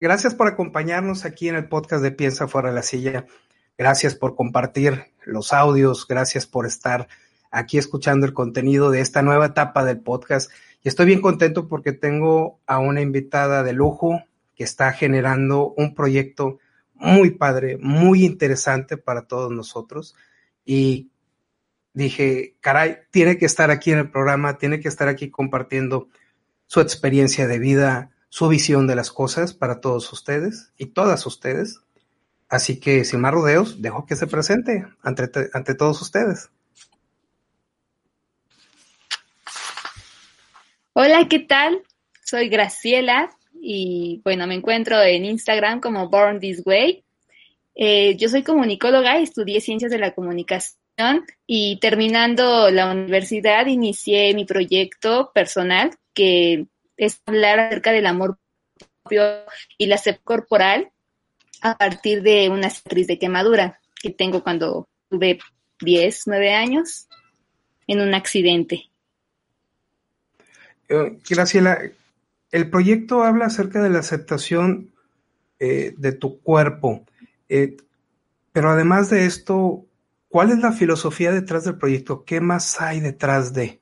Gracias por acompañarnos aquí en el podcast de Piensa fuera de la silla. Gracias por compartir los audios. Gracias por estar aquí escuchando el contenido de esta nueva etapa del podcast. Y estoy bien contento porque tengo a una invitada de lujo que está generando un proyecto muy padre, muy interesante para todos nosotros. Y dije, caray, tiene que estar aquí en el programa, tiene que estar aquí compartiendo su experiencia de vida, su visión de las cosas para todos ustedes y todas ustedes. Así que sin más rodeos, dejo que se presente ante, ante todos ustedes. Hola, ¿qué tal? Soy Graciela y bueno, me encuentro en Instagram como Born This Way. Eh, yo soy comunicóloga, estudié ciencias de la comunicación y terminando la universidad inicié mi proyecto personal que es hablar acerca del amor propio y la sed corporal a partir de una cicatriz de quemadura que tengo cuando tuve 10, 9 años en un accidente. Eh, Graciela, el proyecto habla acerca de la aceptación eh, de tu cuerpo, eh, pero además de esto, ¿cuál es la filosofía detrás del proyecto? ¿Qué más hay detrás de?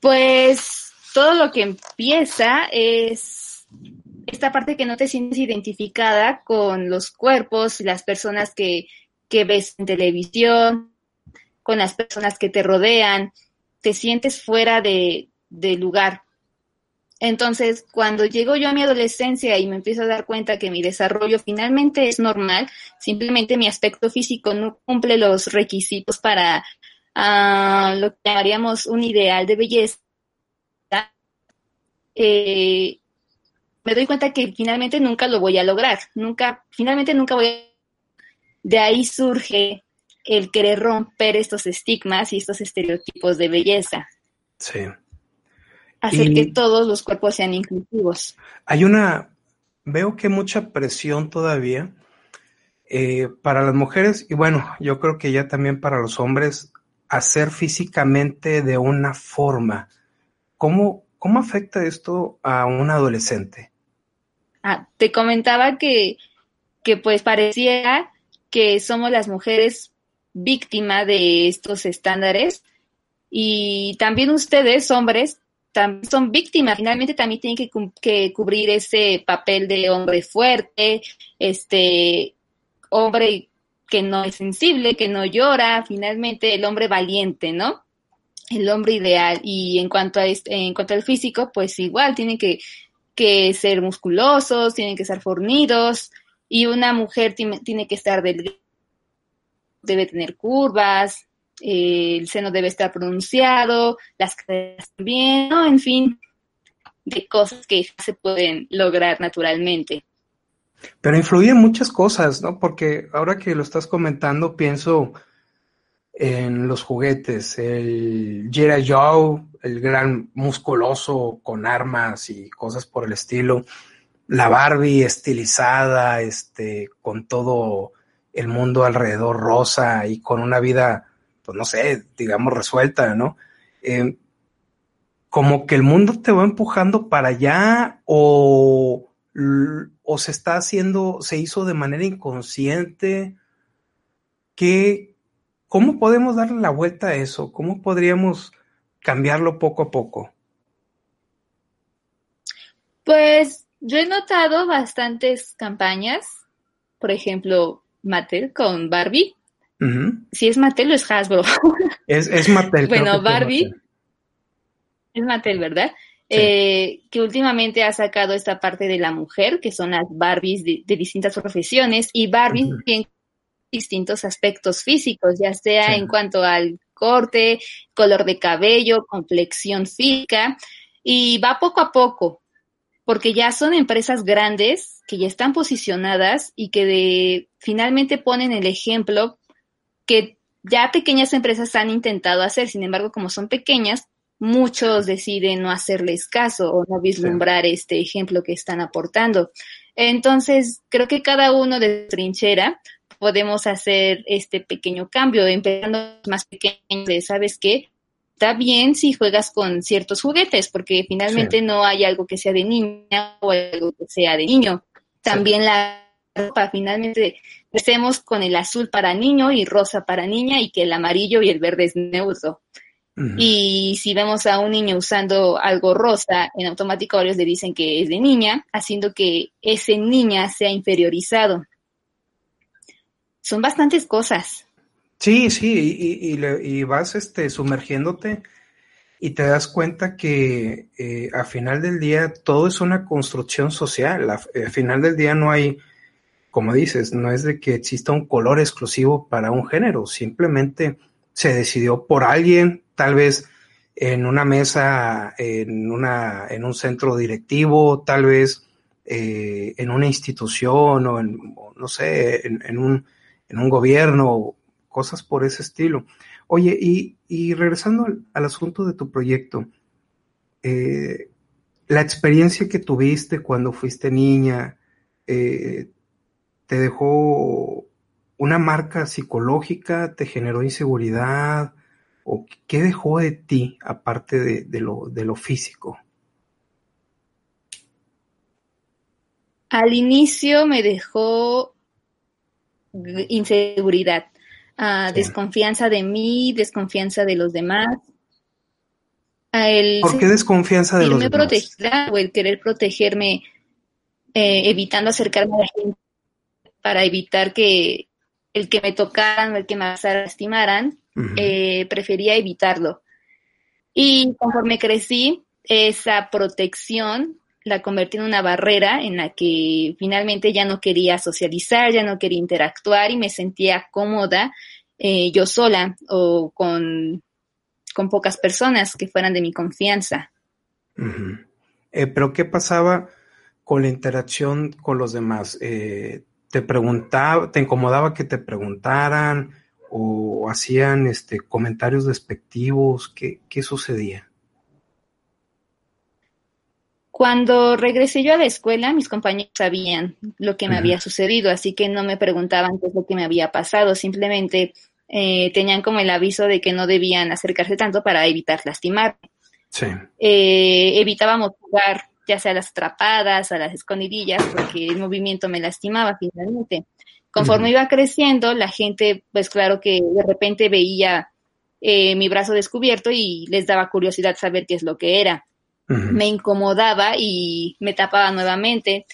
Pues todo lo que empieza es esta parte que no te sientes identificada con los cuerpos y las personas que, que ves en televisión, con las personas que te rodean, te sientes fuera de, de lugar. Entonces, cuando llego yo a mi adolescencia y me empiezo a dar cuenta que mi desarrollo finalmente es normal, simplemente mi aspecto físico no cumple los requisitos para a lo que llamaríamos un ideal de belleza, eh, me doy cuenta que finalmente nunca lo voy a lograr, nunca, finalmente nunca voy a... De ahí surge el querer romper estos estigmas y estos estereotipos de belleza. Sí. Hacer y que todos los cuerpos sean inclusivos. Hay una, veo que mucha presión todavía eh, para las mujeres y bueno, yo creo que ya también para los hombres hacer físicamente de una forma. ¿Cómo, cómo afecta esto a un adolescente? Ah, te comentaba que, que pues pareciera que somos las mujeres víctimas de estos estándares y también ustedes, hombres, también son víctimas, finalmente también tienen que, que cubrir ese papel de hombre fuerte, este hombre que no es sensible, que no llora, finalmente el hombre valiente, ¿no? El hombre ideal. Y en cuanto a este, en cuanto al físico, pues igual tienen que, que ser musculosos, tienen que ser fornidos, y una mujer tiene, tiene que estar delgada, debe tener curvas, eh, el seno debe estar pronunciado, las caderas también, ¿no? En fin, de cosas que se pueden lograr naturalmente. Pero influyen muchas cosas, ¿no? Porque ahora que lo estás comentando, pienso en los juguetes, el G.I. Joe, el gran musculoso con armas y cosas por el estilo, la Barbie estilizada, este, con todo el mundo alrededor rosa y con una vida, pues no sé, digamos resuelta, ¿no? Eh, como que el mundo te va empujando para allá o o se está haciendo, se hizo de manera inconsciente? ¿Qué, ¿Cómo podemos darle la vuelta a eso? ¿Cómo podríamos cambiarlo poco a poco? Pues yo he notado bastantes campañas, por ejemplo, Mattel con Barbie. Uh -huh. Si es Mattel o es Hasbro. Es, es Mattel. bueno, Barbie. Es Mattel, ¿verdad? Sí. Eh, que últimamente ha sacado esta parte de la mujer, que son las Barbies de, de distintas profesiones, y Barbies uh -huh. distintos aspectos físicos, ya sea sí. en cuanto al corte, color de cabello, complexión física, y va poco a poco. porque ya son empresas grandes que ya están posicionadas y que de, finalmente ponen el ejemplo que ya pequeñas empresas han intentado hacer, sin embargo, como son pequeñas, muchos deciden no hacerles caso o no vislumbrar este ejemplo que están aportando. Entonces, creo que cada uno de trinchera podemos hacer este pequeño cambio, empezando más pequeños de, ¿sabes qué? Está bien si juegas con ciertos juguetes, porque finalmente no hay algo que sea de niña o algo que sea de niño. También la ropa, finalmente empecemos con el azul para niño y rosa para niña y que el amarillo y el verde es neutro. Y si vemos a un niño usando algo rosa, en automático ellos le dicen que es de niña, haciendo que ese niña sea inferiorizado. Son bastantes cosas. Sí, sí, y, y, vas este, sumergiéndote y te das cuenta que eh, al final del día todo es una construcción social. Al final del día no hay, como dices, no es de que exista un color exclusivo para un género, simplemente se decidió por alguien, tal vez en una mesa, en, una, en un centro directivo, tal vez eh, en una institución o en, no sé, en, un, en un gobierno, cosas por ese estilo. Oye, y, y regresando al, asunto de tu proyecto, eh, la experiencia que tuviste cuando fuiste niña, eh, ¿te dejó una marca psicológica? ¿Te generó inseguridad? ¿O qué dejó de ti aparte de, lo, de lo físico? Al inicio me dejó inseguridad, ah, desconfianza de mí, desconfianza de los demás. El ¿Por qué desconfianza de los demás? o el querer protegerme, eh, evitando acercarme a la gente para evitar que el que me tocaran o el que me lastimaran, eh, prefería evitarlo. Y conforme crecí, esa protección la convertí en una barrera en la que finalmente ya no quería socializar, ya no quería interactuar y me sentía cómoda eh, yo sola o con, con, pocas personas que fueran de mi confianza. Eh, pero ¿qué pasaba con la interacción con los demás? ¿Te preguntaba, te incomodaba que te preguntaran? O hacían este, comentarios despectivos? ¿Qué, ¿Qué sucedía? Cuando regresé yo a la escuela, mis compañeros sabían lo que me había sucedido, así que no me preguntaban qué es lo que me había pasado, simplemente eh, tenían como el aviso de que no debían acercarse tanto para evitar lastimar. Sí. Eh, evitábamos jugar ya sea a las atrapadas, a las escondidillas, porque el movimiento me lastimaba finalmente. Conforme iba creciendo, la gente, pues claro que de repente veía eh, mi brazo descubierto y les daba curiosidad saber qué es lo que era. Me incomodaba y me tapaba nuevamente.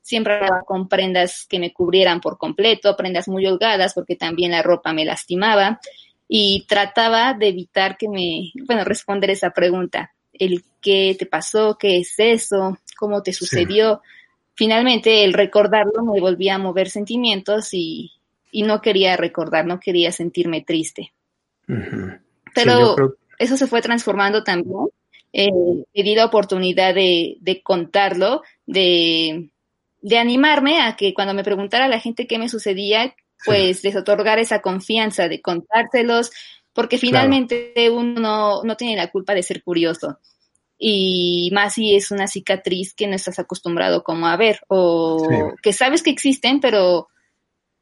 Siempre andaba con prendas que me cubrieran por completo, prendas muy holgadas porque también la ropa me lastimaba y trataba de evitar que me, bueno, responder esa pregunta. El qué te pasó, qué es eso, cómo te sucedió finalmente el recordarlo me volvía a mover sentimientos y, no quería recordar, no quería sentirme triste. Pero eso se fue transformando también. Eh, he di la oportunidad de, contarlo, de, animarme a que cuando me preguntara la gente qué me sucedía, pues les otorgar esa confianza de contárselos, porque finalmente uno no tiene la culpa de ser curioso y más si es una cicatriz que no estás acostumbrado como a ver o que sabes que existen pero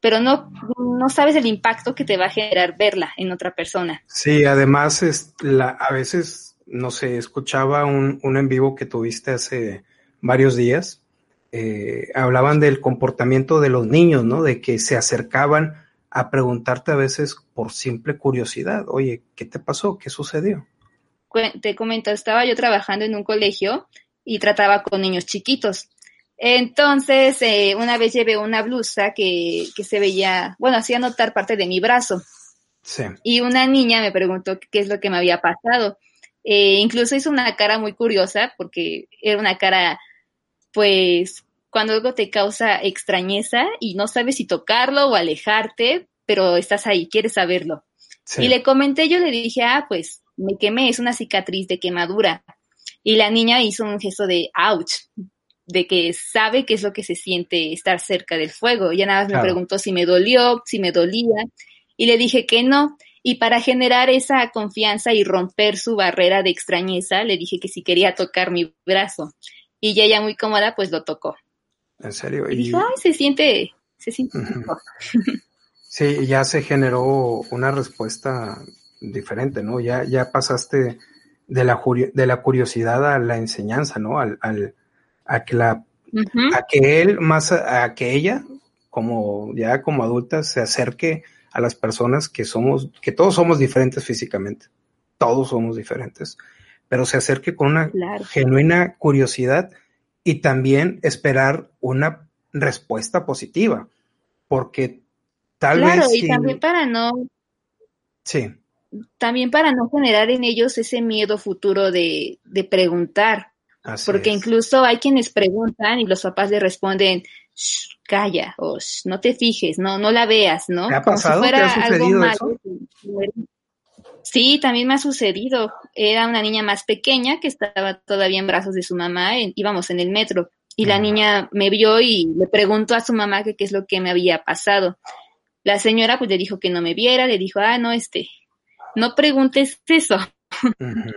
pero no, no sabes el impacto que te va a generar verla en otra persona. Sí, además es la, a veces, no sé, escuchaba un, un en vivo que tuviste hace varios días, eh, hablaban del comportamiento de los niños, ¿no? De que se acercaban a preguntarte a veces por simple curiosidad, oye, ¿qué te pasó? ¿Qué sucedió? Te comento, estaba yo trabajando en un colegio y trataba con niños chiquitos. Entonces, eh, una vez llevé una blusa que, que, se veía, bueno, hacía notar parte de mi brazo. Sí. Y una niña me preguntó qué es lo que me había pasado. Eh, incluso hizo una cara muy curiosa porque era una cara, pues, cuando algo te causa extrañeza y no sabes si tocarlo o alejarte, pero estás ahí, quieres saberlo. Y le comenté, yo le dije, ah, pues me quemé, es una cicatriz de quemadura. Y la niña hizo un gesto de ouch. de que sabe qué es lo que se siente estar cerca del fuego. Ya nada más Claro. me preguntó si me dolió, si me dolía, y le dije que no. Y para generar esa confianza y romper su barrera de extrañeza, le dije que si quería tocar mi brazo. Y ya ella muy cómoda, pues lo tocó. En serio. Y Y, dijo, ay, se siente, se siente sí, ya se generó una respuesta diferente, ¿no? Ya, ya pasaste de la, de la curiosidad a la enseñanza, ¿no? Al, al- a que la a que él más a, a que ella como ya como adulta se acerque a las personas que somos que todos somos diferentes físicamente todos somos diferentes pero se acerque con una Claro. genuina curiosidad y también esperar una respuesta positiva porque tal Claro, vez y si- también para no, sí también para no generar en ellos ese miedo futuro de, de preguntar, así porque es. incluso hay quienes preguntan y los papás le responden, "Shh, calla, o "Shh, no te fijes, no, no la veas, ¿no? ¿Te ha Como si pasado? ¿Te fuera ha algo malo. eso? Sí, también me ha sucedido. Era una niña más pequeña que estaba todavía en brazos de su mamá, en- íbamos en el metro, y la niña me vio y le preguntó a su mamá que qué es lo que me había pasado. La señora pues le dijo que no me viera, le dijo, ah, no, este, no preguntes eso,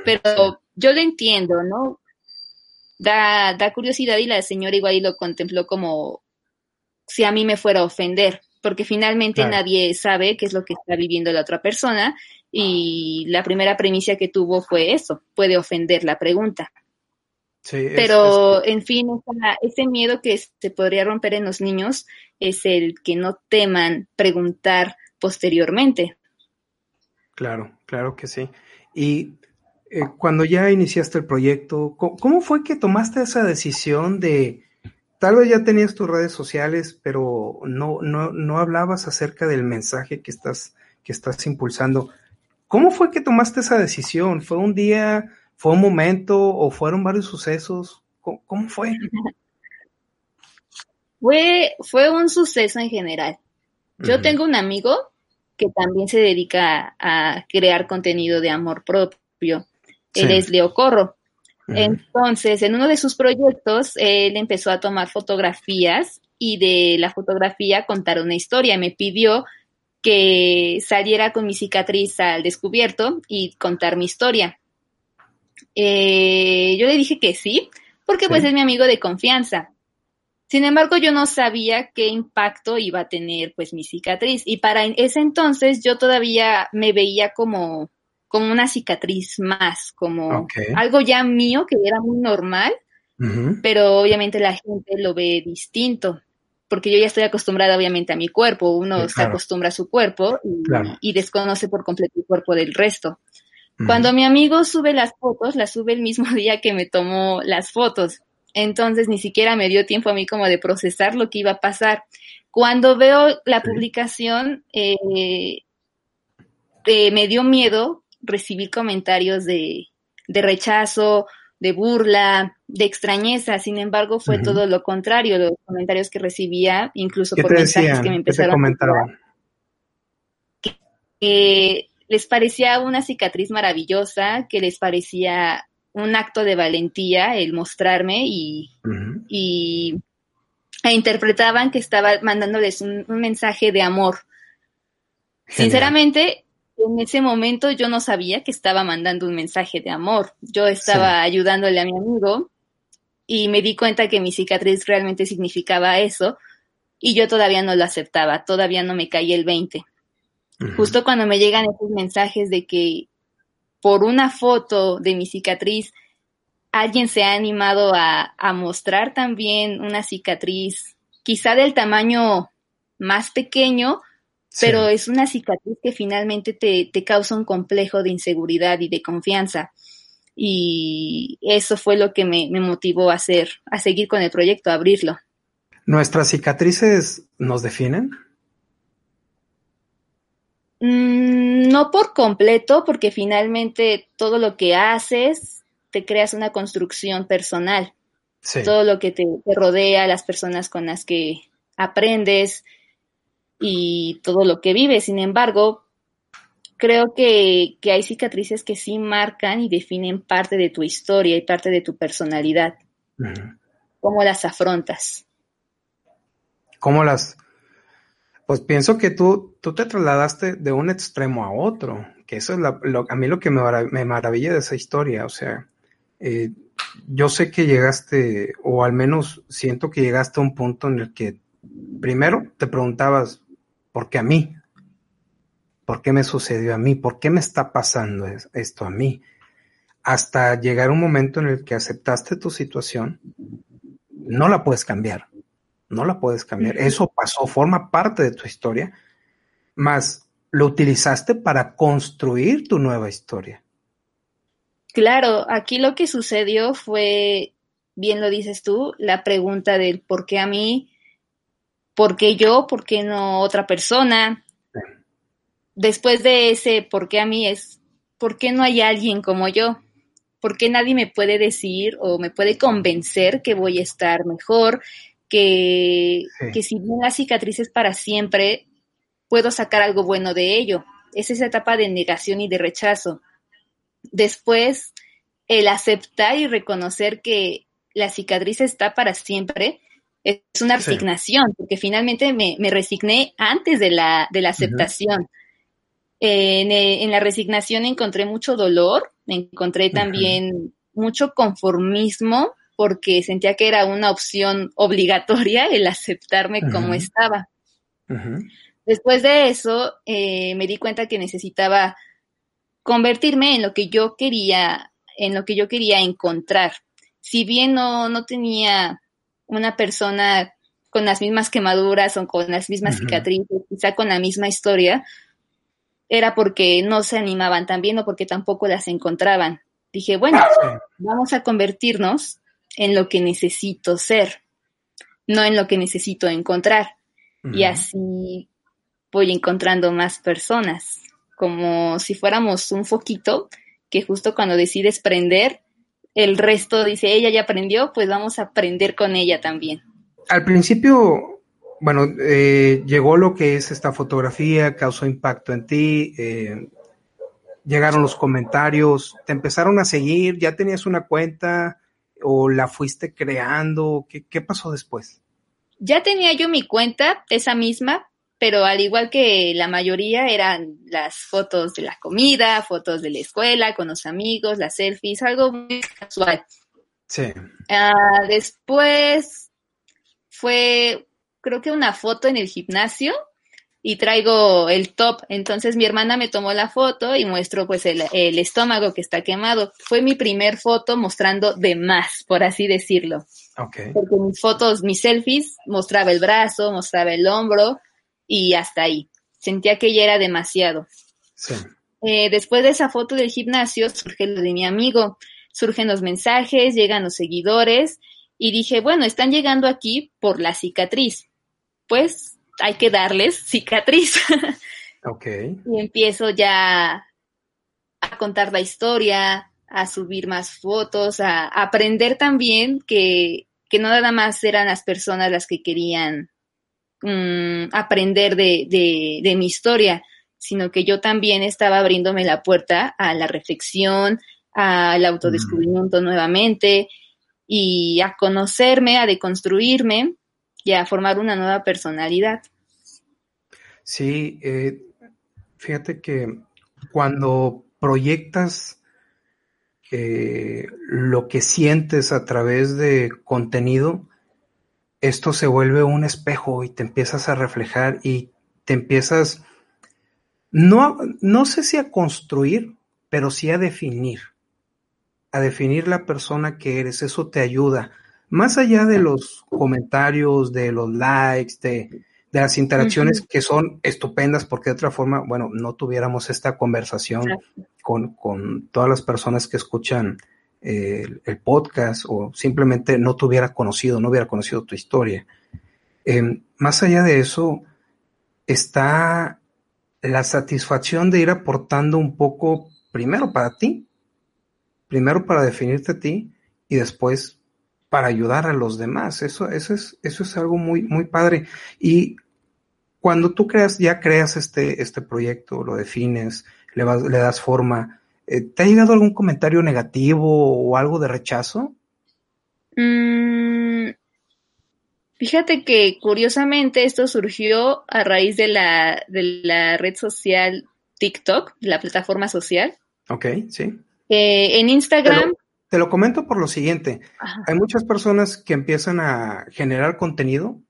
pero yo lo entiendo, ¿no? Da, da curiosidad y la señora igual y lo contempló como si a mí me fuera a ofender, porque finalmente Claro. nadie sabe qué es lo que está viviendo la otra persona y la primera premisa que tuvo fue eso, puede ofender la pregunta. sí, es- Pero, en fin, ese miedo que se podría romper en los niños es el que no teman preguntar posteriormente. Claro, claro que sí. Y eh, cuando ya iniciaste el proyecto, ¿cómo, fue que tomaste esa decisión de, tal vez ya tenías tus redes sociales, pero no, no, no hablabas acerca del mensaje que estás, que estás impulsando? ¿Cómo fue que tomaste esa decisión? ¿Fue un día, fue un momento o fueron varios sucesos? ¿Cómo, cómo fue? Fue, fue un suceso en general. Yo tengo un amigo que también se dedica a crear contenido de amor propio. Él es Leo Corro. Entonces, en uno de sus proyectos, él empezó a tomar fotografías y de la fotografía contar una historia. Me pidió que saliera con mi cicatriz al descubierto y contar mi historia. Eh, yo le dije que sí, porque pues es mi amigo de confianza. Sin embargo, yo no sabía qué impacto iba a tener pues mi cicatriz y para ese entonces yo todavía me veía como como una cicatriz más, como algo ya mío que era muy normal, pero obviamente la gente lo ve distinto, porque yo ya estoy acostumbrada obviamente a mi cuerpo, uno se acostumbra a su cuerpo y, Claro. y desconoce por completo el cuerpo del resto. Cuando mi amigo sube las fotos, las sube el mismo día que me tomó las fotos. Entonces ni siquiera me dio tiempo a mí como de procesar lo que iba a pasar. Cuando veo la publicación, eh, eh, me dio miedo recibir comentarios de, de rechazo, de burla, de extrañeza. Sin embargo, fue todo lo contrario. Los comentarios que recibía, incluso ¿Qué por mensajes decían? que me ¿Qué te empezaron a que les parecía una cicatriz maravillosa, que les parecía un acto de valentía el mostrarme y, y e interpretaban que estaba mandándoles un, un mensaje de amor. Genial. Sinceramente, en ese momento yo no sabía que estaba mandando un mensaje de amor. Yo estaba ayudándole a mi amigo y me di cuenta que mi cicatriz realmente significaba eso y yo todavía no lo aceptaba, todavía no me caía el 20 Ujú. justo cuando me llegan esos mensajes de que por una foto de mi cicatriz alguien se ha animado a, a mostrar también una cicatriz, quizá del tamaño más pequeño, Sí. pero es una cicatriz que finalmente te, te causa un complejo de inseguridad y de confianza. Y eso fue lo que me, me motivó a hacer, a seguir con el proyecto, a abrirlo. ¿Nuestras cicatrices nos definen? Mm, no por completo, porque finalmente todo lo que haces, te creas una construcción personal. Sí. Todo lo que te, te rodea, las personas con las que aprendes y todo lo que vives. Sin embargo, creo que, que hay cicatrices que sí marcan y definen parte de tu historia y parte de tu personalidad. ¿Cómo las afrontas? ¿Cómo las...? Pues pienso que tú, tú te trasladaste de un extremo a otro, que eso es lo, a mí lo que me, me, maravilla de esa historia, o sea, eh, yo sé que llegaste, o al menos siento que llegaste a un punto en el que primero te preguntabas, ¿por qué a mí? ¿Por qué me sucedió a mí? ¿Por qué me está pasando esto a mí? Hasta llegar un momento en el que aceptaste tu situación, no la puedes cambiar, no la puedes cambiar. Eso pasó, forma parte de tu historia, más lo utilizaste para construir tu nueva historia. Claro, aquí lo que sucedió fue, bien lo dices tú, la pregunta del por qué a mí, por qué yo, por qué no otra persona. Después de ese por qué a mí es, ¿por qué no hay alguien como yo? ¿Por qué nadie me puede decir o me puede convencer que voy a estar mejor, que, que si bien la cicatriz es para siempre, puedo sacar algo bueno de ello? Es esa etapa de negación y de rechazo. Después el aceptar y reconocer que la cicatriz está para siempre es una resignación, porque finalmente me, resigné antes de la, de la aceptación. Eh, en, la resignación encontré mucho dolor, encontré también mucho conformismo, porque sentía que era una opción obligatoria el aceptarme como estaba. Después de eso, eh, me di cuenta que necesitaba convertirme en lo que yo quería, en lo que yo quería encontrar. Si bien no, no tenía una persona con las mismas quemaduras o con las mismas cicatrices, quizá con la misma historia, era porque no se animaban también o porque tampoco las encontraban. Dije, bueno, vamos a convertirnos en lo que necesito ser, no en lo que necesito encontrar. Y así voy encontrando más personas como si fuéramos un foquito que justo cuando decides prender, el resto dice, ella ya aprendió, pues vamos a aprender con ella también. Al principio, bueno, eh, llegó lo que es esta fotografía, causó impacto en ti, eh, llegaron los comentarios, te empezaron a seguir, ya tenías una cuenta o la fuiste creando, ¿qué, qué pasó después? Ya tenía yo mi cuenta, esa misma, pero al igual que la mayoría eran las fotos de la comida, fotos de la escuela, con los amigos, las selfies, algo muy casual. Sí. Ah, después fue, creo que una foto en el gimnasio y traigo el top. Entonces mi hermana me tomó la foto y muestro pues el, el estómago que está quemado. Fue mi primer foto mostrando de más, por así decirlo. Okay. Porque mis fotos, mis selfies, mostraba el brazo, mostraba el hombro, y hasta ahí. Sentía que ya era demasiado. Sí. Eh, después de esa foto del gimnasio surge lo de mi amigo, surgen los mensajes, llegan los seguidores y dije, bueno, están llegando aquí por la cicatriz. Pues hay que darles cicatriz. ok. Y empiezo ya a contar la historia, a subir más fotos, a, aprender también que, que no nada más eran las personas las que querían Mm, aprender de, de, mi historia, sino que yo también estaba abriéndome la puerta a la reflexión, al autodescubrimiento nuevamente y a conocerme, a deconstruirme y a formar una nueva personalidad. Sí, eh, fíjate que cuando proyectas eh, lo que sientes a través de contenido, esto se vuelve un espejo y te empiezas a reflejar y te empiezas, no, no sé si a construir, pero sí a definir, a definir la persona que eres. Eso te ayuda. Más allá de los comentarios, de los likes, de, las interacciones que son estupendas, porque de otra forma, bueno, no tuviéramos esta conversación con, con todas las personas que escuchan el, podcast o simplemente no te hubiera conocido, no hubiera conocido tu historia. Em, más allá de eso, está la satisfacción de ir aportando un poco, primero para ti, primero para definirte a ti y después para ayudar a los demás. Eso, eso, es, eso es algo muy, muy padre. Y cuando tú creas, ya creas este, este proyecto, lo defines, le, vas, le das forma, eh, ¿Te ha llegado algún comentario negativo o algo de rechazo? Mm, Fíjate que curiosamente esto surgió a raíz de la, de la red social TikTok, la plataforma social. Ok, sí. Eh, en Instagram. Te lo, comento por lo siguiente. Hay muchas personas que empiezan a generar contenido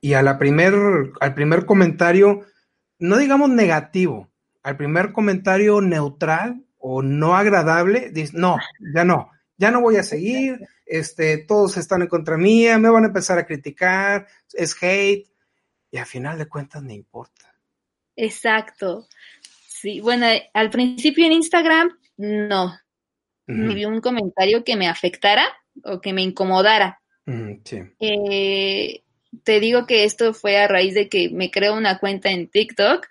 y a la primer, al primer comentario, no digamos negativo, al primer comentario neutral o no agradable, dice, no, ya no, ya no voy a seguir, este, todos están en contra mía, me van a empezar a criticar, es hate, y al final de cuentas no importa. Exacto. Sí, bueno, al principio en Instagram, no. Me vi un comentario que me afectara o que me incomodara. sí. Eh, te digo que esto fue a raíz de que me creo una cuenta en TikTok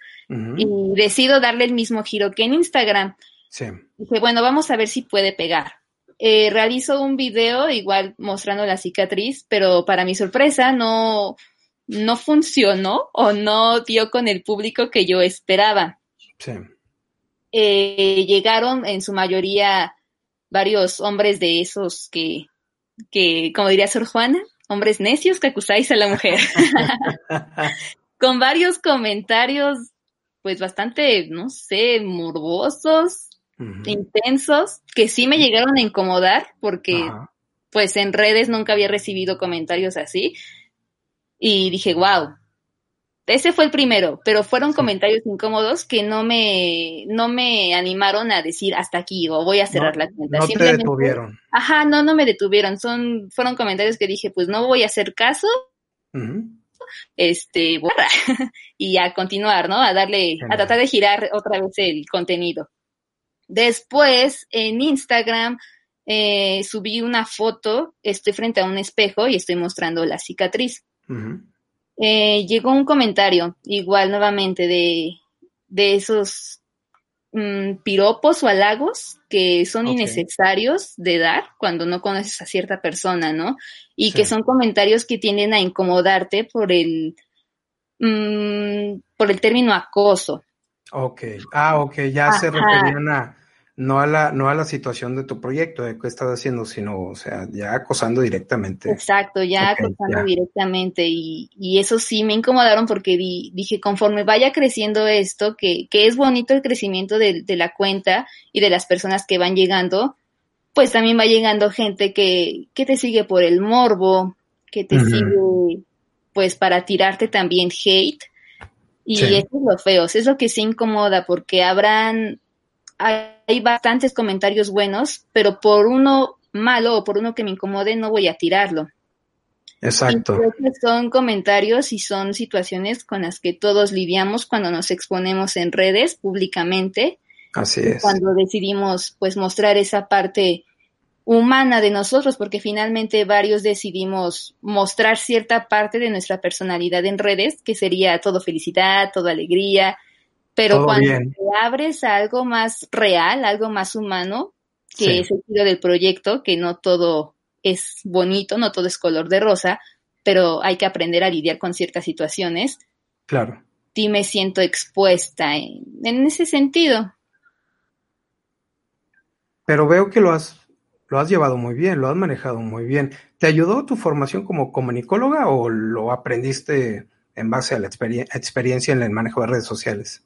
y decido darle el mismo giro que en Instagram. Sí. Dije, bueno, vamos a ver si puede pegar. Eh, realizo un video igual mostrando la cicatriz, pero para mi sorpresa no, no funcionó o no dio con el público que yo esperaba. Sí. Eh, llegaron en su mayoría varios hombres de esos que, que, como diría Sor Juana, hombres necios que acusáis a la mujer. Con varios comentarios, pues bastante, no sé, morbosos, intensos, que sí me llegaron a incomodar porque, pues en redes nunca había recibido comentarios así. Y dije, wow, ese fue el primero, pero fueron comentarios incómodos que no me, no me animaron a decir hasta aquí o voy a cerrar la cuenta. No te detuvieron. Ajá, no, no me detuvieron. Son, fueron comentarios que dije, pues no voy a hacer caso. Este, borra. y a continuar, ¿no? A darle, a tratar de girar otra vez el contenido. Después, en Instagram, eh, subí una foto, estoy frente a un espejo y estoy mostrando la cicatriz. Eh, llegó un comentario, igual nuevamente, de, de esos mm, piropos o halagos que son innecesarios de dar cuando no conoces a cierta persona, ¿no? Y que son comentarios que tienden a incomodarte por el, mm, por el término acoso. Ok, ah, ok, ya se referían a, no a la, no a la situación de tu proyecto, de qué estás haciendo, sino, o sea, ya acosando directamente. Exacto, ya acosando directamente. Y, y, eso sí me incomodaron porque dije, conforme vaya creciendo esto, que, que es bonito el crecimiento de, de, la cuenta y de las personas que van llegando, pues también va llegando gente que, que te sigue por el morbo, que te sigue, pues, para tirarte también hate. Y eso es lo feo, es lo que se incomoda porque habrán hay bastantes comentarios buenos, pero por uno malo o por uno que me incomode no voy a tirarlo. Exacto. son comentarios y son situaciones con las que todos lidiamos cuando nos exponemos en redes públicamente. Así es. Cuando decidimos pues mostrar esa parte humana de nosotros, porque finalmente varios decidimos mostrar cierta parte de nuestra personalidad en redes, que sería todo felicidad, todo alegría, pero cuando te abres a algo más real, algo más humano, que es el giro del proyecto, que no todo es bonito, no todo es color de rosa, pero hay que aprender a lidiar con ciertas situaciones. Claro. Sí me siento expuesta en, en ese sentido. Pero veo que lo has, lo has llevado muy bien, lo has manejado muy bien. ¿Te ayudó tu formación como comunicóloga o lo aprendiste en base a la experiencia en el manejo de redes sociales?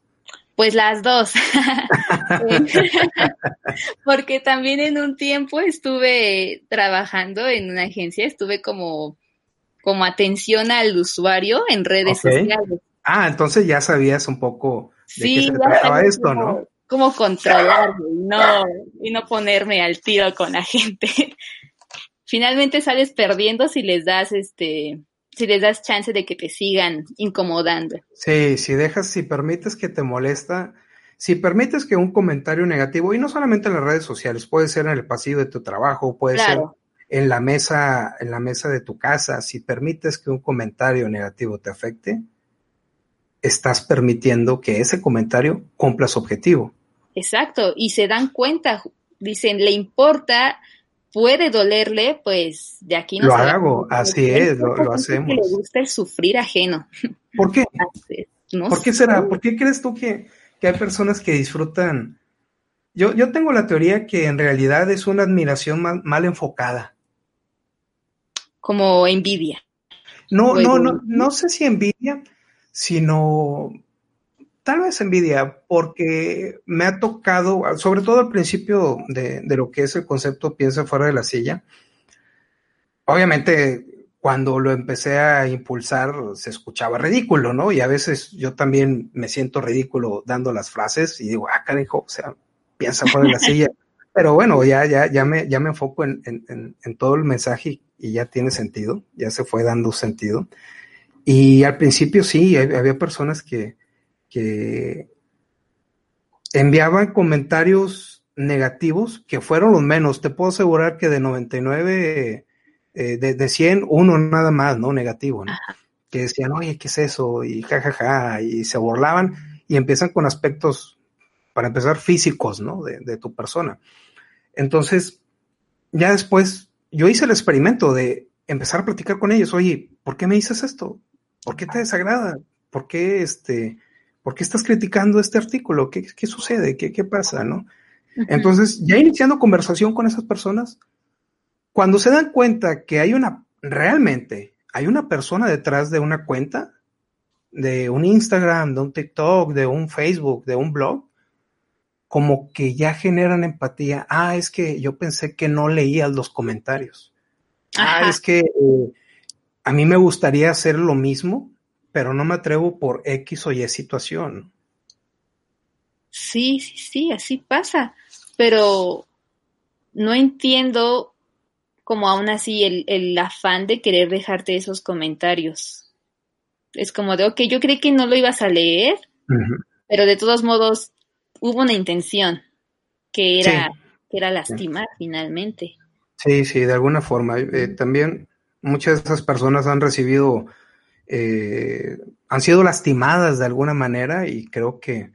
Pues las dos. Porque también en un tiempo estuve trabajando en una agencia, estuve como, como atención al usuario en redes sociales. Ah, entonces ya sabías un poco de qué se trataba esto, ¿no? Cómo controlarlo y no, y no ponerme al tiro con la gente. Finalmente sales perdiendo si les das este si les das chance de que te sigan incomodando. Sí, si dejas, si permites que te molesta, si permites que un comentario negativo, y no solamente en las redes sociales, puede ser en el pasillo de tu trabajo, puede ser en la mesa, en la mesa de tu casa, si permites que un comentario negativo te afecte, estás permitiendo que ese comentario cumpla su objetivo. Exacto, y se dan cuenta, dicen, le importa puede dolerle, pues de aquí no Lo hago, así es, lo, hacemos. le gusta el sufrir ajeno. ¿Por qué? ¿Por qué será? ¿Por qué crees tú que, hay personas que disfrutan? Yo, yo tengo la teoría que en realidad es una admiración mal, enfocada. Como envidia. No, no, no, no sé si envidia, sino tal vez envidia, porque me ha tocado, sobre todo al principio de, de lo que es el concepto piensa fuera de la silla. Obviamente cuando lo empecé a impulsar se escuchaba ridículo, ¿no? Y a veces yo también me siento ridículo dando las frases y digo, ah, carajo, o sea, piensa fuera de la silla. Pero bueno, ya, ya, ya me, ya me enfoco en, en, en, todo el mensaje y ya tiene sentido, ya se fue dando sentido. Y al principio sí, había personas que, que enviaban comentarios negativos que fueron los menos. Te puedo asegurar que de 99 eh, de, de, 100, uno nada más, ¿no? Negativo, ¿no? Que decían, oye, ¿qué es eso? Y jajaja, ja, ja, y se burlaban y empiezan con aspectos, para empezar, físicos, ¿no? De, de tu persona. Entonces, ya después, yo hice el experimento de empezar a platicar con ellos, oye, ¿por qué me dices esto? ¿Por qué te desagrada? ¿Por qué este, por qué estás criticando este artículo? ¿Qué, qué sucede? ¿Qué, ¿Qué pasa? ¿No? Entonces, ya iniciando conversación con esas personas, cuando se dan cuenta que hay una, realmente, hay una persona detrás de una cuenta, de un Instagram, de un TikTok, de un Facebook, de un blog, como que ya generan empatía. Ah, es que yo pensé que no leías los comentarios. Ah, es que eh, a mí me gustaría hacer lo mismo, pero no me atrevo por X o Y situación. Sí, sí, sí, así pasa. Pero no entiendo como aún así el, el afán de querer dejarte esos comentarios. Es como de, ok, yo creí que no lo ibas a leer, pero de todos modos hubo una intención que era, que era lastimar finalmente. Sí, sí, de alguna forma. Eh, también muchas de esas personas han recibido, eh, han sido lastimadas de alguna manera y creo que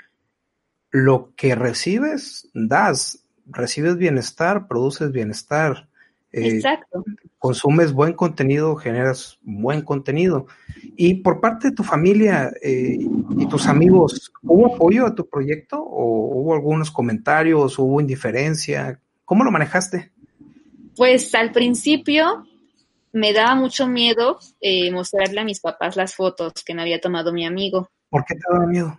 lo que recibes, das, recibes bienestar, produces bienestar. Eh, Exacto. Consumes buen contenido, generas buen contenido. Y por parte de tu familia eh, y tus amigos, ¿hubo apoyo a tu proyecto o hubo algunos comentarios, hubo indiferencia? ¿Cómo lo manejaste? Pues al principio me daba mucho miedo eh, mostrarle a mis papás las fotos que me había tomado mi amigo. ¿Por qué te daba miedo?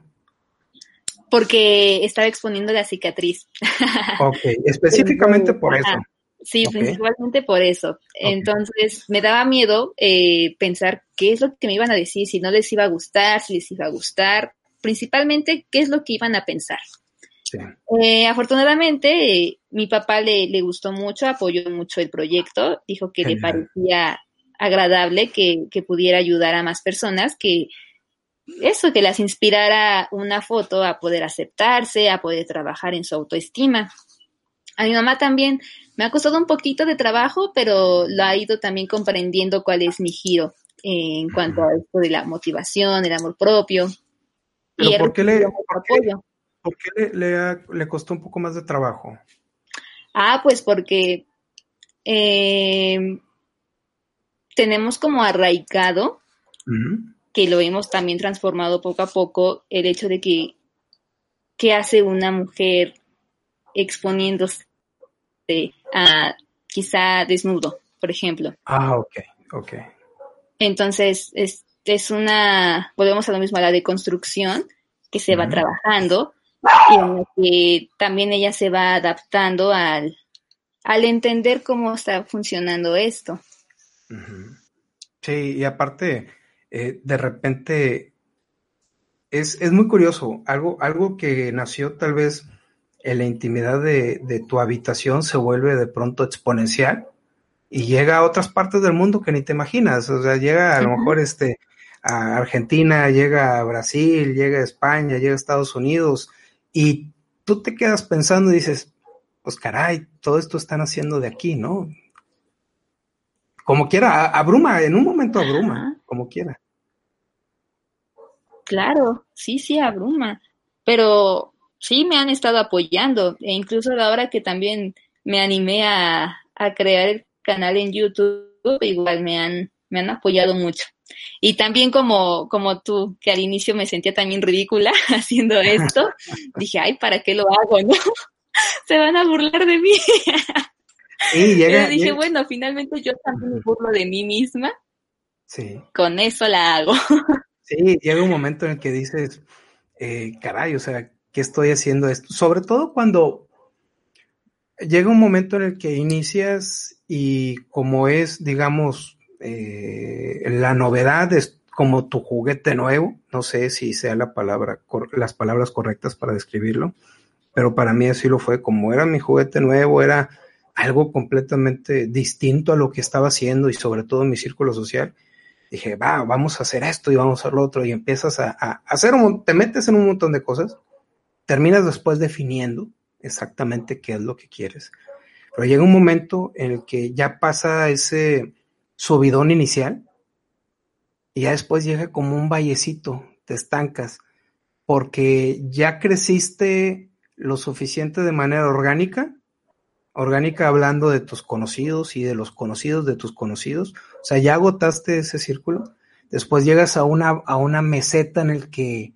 Porque estaba exponiendo la cicatriz. Ok, específicamente por eso. Sí, principalmente por eso. Entonces, me daba miedo eh, pensar qué es lo que me iban a decir, si no les iba a gustar, si les iba a gustar, principalmente qué es lo que iban a pensar. Eh, afortunadamente, mi papá le, le, gustó mucho, apoyó mucho el proyecto, dijo que le parecía agradable que, que, pudiera ayudar a más personas, que eso, que las inspirara una foto a poder aceptarse, a poder trabajar en su autoestima. A mi mamá también. Me ha costado un poquito de trabajo, pero lo ha ido también comprendiendo cuál es mi giro en cuanto a esto de la motivación, el amor propio. y por qué, le, por qué, le, le, costó un poco más de trabajo? Ah, pues porque eh, tenemos como arraigado, que lo hemos también transformado poco a poco, el hecho de que, ¿qué hace una mujer exponiéndose a quizá desnudo, por ejemplo. Ah, ok, ok. Entonces, es, es una, volvemos a lo mismo, a la deconstrucción que se va trabajando y en que también ella se va adaptando al, al entender cómo está funcionando esto. Sí, y aparte, eh, de repente, es, es, muy curioso, algo, algo que nació tal vez en la intimidad de, tu habitación se vuelve de pronto exponencial y llega a otras partes del mundo que ni te imaginas. O sea, llega a lo mejor este, a Argentina, llega a Brasil, llega a España, llega a Estados Unidos y tú te quedas pensando y dices, pues caray, todo esto están haciendo de aquí, ¿no? Como quiera, abruma, en un momento abruma, como quiera. Claro, sí, sí, abruma. Pero sí me han estado apoyando e incluso ahora que también me animé a, crear el canal en YouTube, igual me han, me han apoyado mucho. Y también como, como tú, que al inicio me sentía también ridícula haciendo esto, dije, ay, ¿para qué lo hago? ¿No? Se van a burlar de mí. Sí, Pero dije, bueno, finalmente yo también me burlo de mí misma. Sí. Con eso la hago. Sí, llega un momento en el que dices, eh, caray, o sea, ¿qué estoy haciendo esto? Sobre todo cuando llega un momento en el que inicias y como es, digamos, eh, la novedad es como tu juguete nuevo, no sé si sea la palabra, las palabras correctas para describirlo, pero para mí así lo fue, como era mi juguete nuevo, era algo completamente distinto a lo que estaba haciendo y sobre todo en mi círculo social dije, va, vamos a hacer esto y vamos a hacer lo otro, y empiezas a, hacer un, te metes en un montón de cosas, terminas después definiendo exactamente qué es lo que quieres. Pero llega un momento en el que ya pasa ese subidón inicial y ya después llega como un vallecito, te estancas, porque ya creciste lo suficiente de manera orgánica orgánica hablando de tus conocidos y de los conocidos de tus conocidos. O sea, ya agotaste ese círculo. Después llegas a una, a una meseta en el que,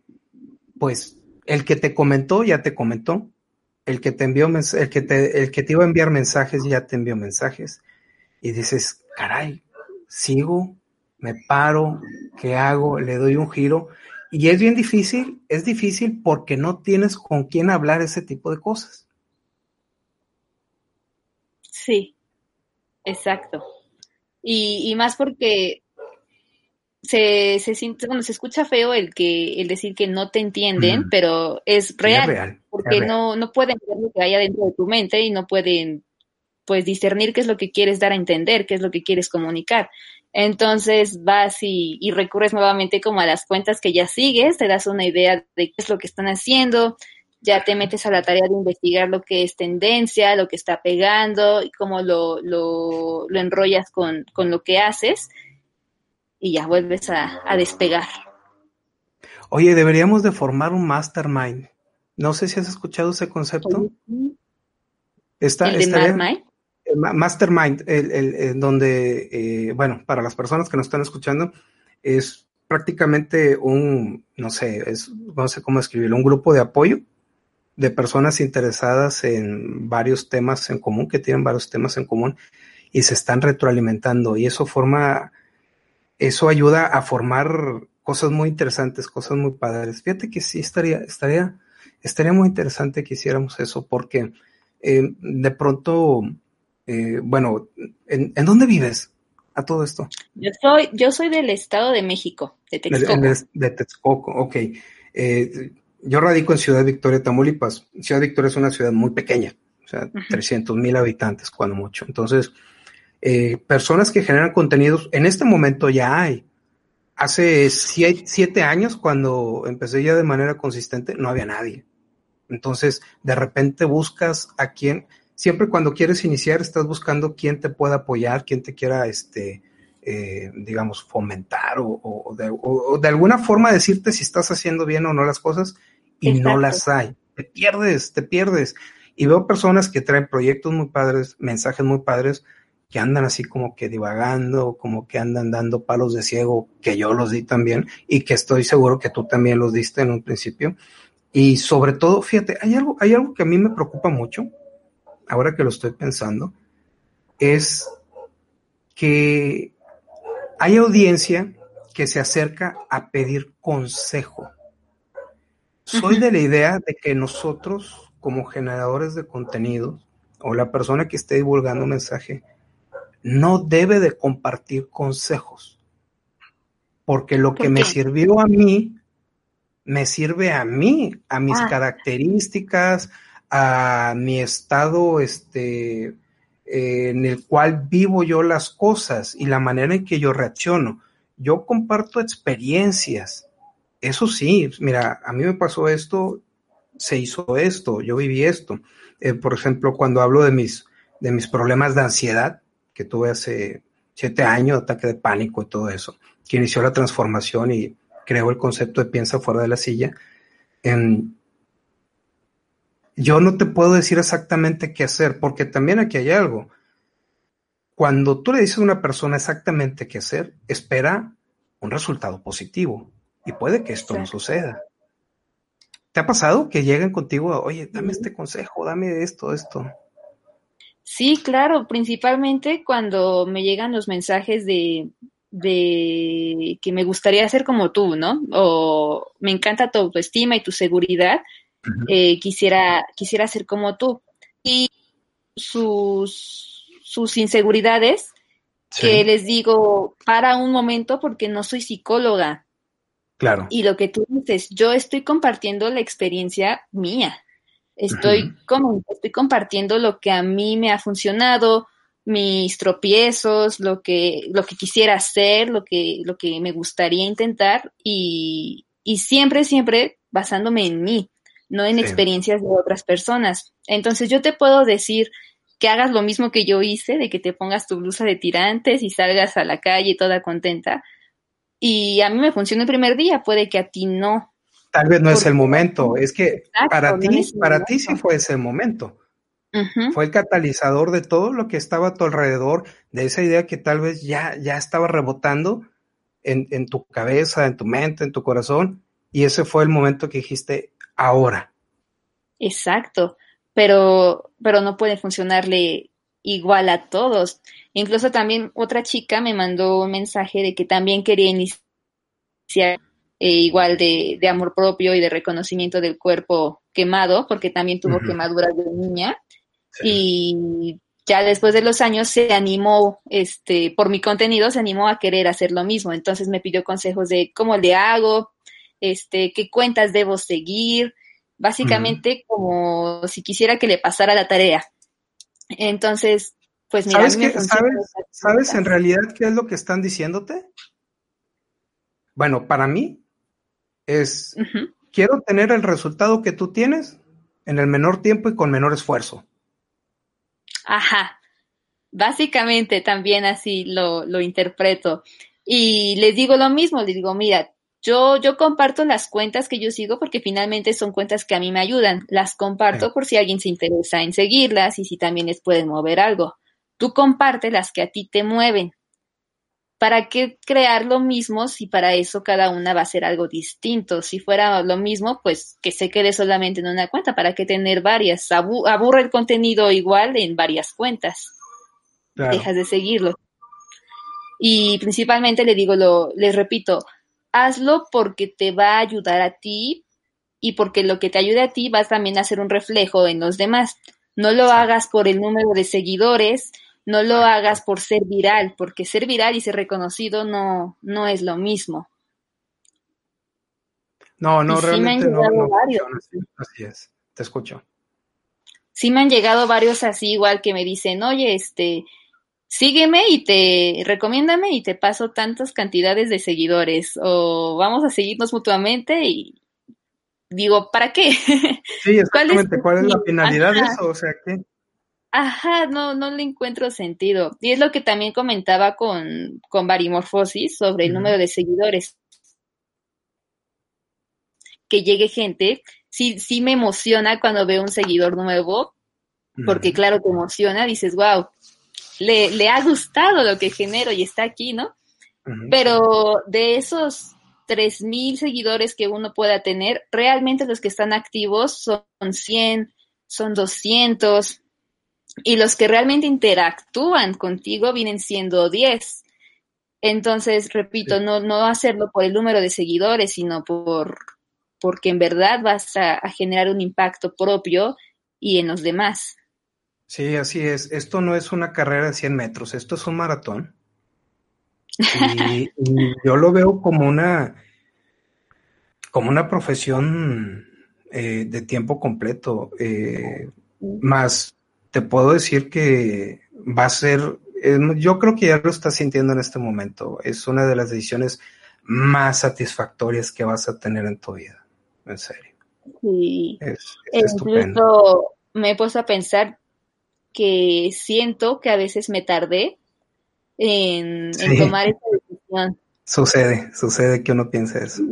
pues, el que te comentó ya te comentó. El que te envió, el que el que te iba a enviar mensajes ya te envió mensajes. Y dices, caray, sigo, me paro, ¿qué hago? Le doy un giro. Y es bien difícil, es difícil porque no tienes con quién hablar ese tipo de cosas. Sí, exacto. Y, y más porque se, se siente, bueno, se escucha feo el que, el decir que no te entienden, pero es real, porque no, no pueden ver lo que hay dentro de tu mente y no pueden pues discernir qué es lo que quieres dar a entender, qué es lo que quieres comunicar. Entonces vas y, y, recurres nuevamente como a las cuentas que ya sigues, te das una idea de qué es lo que están haciendo, ya te metes a la tarea de investigar lo que es tendencia, lo que está pegando y cómo lo, lo, enrollas con, lo que haces y ya vuelves a, despegar. Oye, deberíamos de formar un mastermind. No sé si has escuchado ese concepto. Está, ¿El mastermind? Mastermind, el, donde, eh, bueno, para las personas que nos están escuchando, es prácticamente un, no sé, es, no sé cómo escribirlo, un grupo de apoyo de personas interesadas en varios temas en común, que tienen varios temas en común y se están retroalimentando y eso forma, eso ayuda a formar cosas muy interesantes, cosas muy padres. Fíjate que sí estaría, estaría, estaría muy interesante que hiciéramos eso porque eh, de pronto, eh, bueno, ¿en, dónde vives? A todo esto. Yo soy, yo soy del Estado de México, de Texcoco. De, de Texcoco, ok. Eh, yo radico en Ciudad Victoria, Tamaulipas. Ciudad Victoria es una ciudad muy pequeña, o sea, 300 mil habitantes, cuando mucho. Entonces, eh, personas que generan contenidos, en este momento ya hay. Hace siete, años, cuando empecé ya de manera consistente, no había nadie. Entonces, de repente buscas a quien, siempre cuando quieres iniciar, estás buscando quién te pueda apoyar, quién te quiera, este, eh, digamos, fomentar o, de, alguna forma decirte si estás haciendo bien o no las cosas y no las hay. Te pierdes, te pierdes. Y veo personas que traen proyectos muy padres, mensajes muy padres, que andan así como que divagando, como que andan dando palos de ciego, que yo los di también y que estoy seguro que tú también los diste en un principio. Y sobre todo, fíjate, hay algo, hay algo que a mí me preocupa mucho, ahora que lo estoy pensando, es que hay audiencia que se acerca a pedir consejo. Soy de la idea de que nosotros, como generadores de contenidos, o la persona que esté divulgando un mensaje, no debe de compartir consejos. Porque lo que me sirvió a mí, me sirve a mí, a mis ah. características, a mi estado, este, eh, en el cual vivo yo las cosas y la manera en que yo reacciono. Yo comparto experiencias. Eso sí, mira, a mí me pasó esto, se hizo esto, yo viví esto. Eh, por ejemplo, cuando hablo de mis, de mis problemas de ansiedad, que tuve hace siete años, ataque de pánico y todo eso, que inició la transformación y creó el concepto de piensa fuera de la silla. En, yo no te puedo decir exactamente qué hacer, porque también aquí hay algo. Cuando tú le dices a una persona exactamente qué hacer, espera un resultado positivo y puede que esto no suceda. ¿Te ha pasado que lleguen contigo, oye, dame este consejo, dame esto, esto? Sí, claro, principalmente cuando me llegan los mensajes de, de que me gustaría ser como tú, ¿no? O me encanta tu autoestima y tu seguridad, eh, quisiera, quisiera ser como tú. Y sus, sus inseguridades, que les digo, para un momento porque no soy psicóloga. Claro. Y lo que tú dices, yo estoy compartiendo la experiencia mía. Estoy, como, estoy compartiendo lo que a mí me ha funcionado, mis tropiezos, lo que, lo que quisiera hacer, lo que, lo que me gustaría intentar y, y siempre, siempre basándome en mí, no en experiencias de otras personas. Entonces yo te puedo decir que hagas lo mismo que yo hice, de que te pongas tu blusa de tirantes y salgas a la calle toda contenta. Y a mí me funciona el primer día, puede que a ti no, Tal vez no es el momento, es que para ti, para ti sí fue ese momento. Fue el catalizador de todo lo que estaba a tu alrededor, de esa idea que tal vez ya, ya estaba rebotando en, en tu cabeza, en tu mente, en tu corazón, y ese fue el momento que dijiste ahora. Exacto, pero, pero no puede funcionarle igual a todos. Incluso también otra chica me mandó un mensaje de que también quería iniciar eh, igual de, de, amor propio y de reconocimiento del cuerpo quemado, porque también tuvo quemaduras de niña. Y ya después de los años se animó, este, por mi contenido, se animó a querer hacer lo mismo. Entonces me pidió consejos de cómo le hago, este, qué cuentas debo seguir, básicamente como si quisiera que le pasara la tarea. Entonces, pues mira, ¿Sabes, ¿sabes, ¿sabes en realidad qué es lo que están diciéndote? Bueno, para mí, es, quiero tener el resultado que tú tienes en el menor tiempo y con menor esfuerzo. Ajá, básicamente también así lo, lo interpreto. Y les digo lo mismo, les digo, mira, yo, yo comparto las cuentas que yo sigo porque finalmente son cuentas que a mí me ayudan. Las comparto por si alguien se interesa en seguirlas y si también les pueden mover algo. Tú comparte las que a ti te mueven. ¿para qué crear lo mismo si para eso cada una va a ser algo distinto? Si fuera lo mismo, pues que se quede solamente en una cuenta, ¿para qué tener varias? aburre el contenido igual en varias cuentas. Dejas de seguirlo. Y principalmente le digo, lo, les repito, hazlo porque te va a ayudar a ti y porque lo que te ayude a ti va también a ser un reflejo en los demás. No lo hagas por el número de seguidores, no lo hagas por ser viral, porque ser viral y ser reconocido no, no es lo mismo. No, no, realmente sí me han llegado varios. Así, es, te escucho. Sí me han llegado varios así, igual que me dicen, oye, este, sígueme y te, recomiéndame y te paso tantas cantidades de seguidores, o vamos a seguirnos mutuamente y digo, ¿para qué? Sí, exactamente, ¿cuál es, la finalidad de eso? O sea, ¿qué? Ajá, no, no le encuentro sentido. Y es lo que también comentaba con, con Barimorfosis sobre el número de seguidores. Que llegue gente, sí, sí me emociona cuando veo un seguidor nuevo, porque claro, te emociona, dices, wow, le, le ha gustado lo que genero y está aquí, ¿no? Pero de esos 3.000 seguidores que uno pueda tener, realmente los que están activos son 100, son 200, y los que realmente interactúan contigo vienen siendo 10. Entonces, repito, no, no hacerlo por el número de seguidores, sino por porque en verdad vas a, generar un impacto propio y en los demás. Sí, así es. Esto no es una carrera de 100 metros, esto es un maratón. Y, yo lo veo como una, como una profesión eh, de tiempo completo, eh, más te puedo decir que va a ser, yo creo que ya lo estás sintiendo en este momento, es una de las decisiones más satisfactorias que vas a tener en tu vida, en serio. Sí. Es, Incluso me he puesto a pensar que siento que a veces me tardé en, tomar esa decisión. Sucede, sucede que uno piense eso.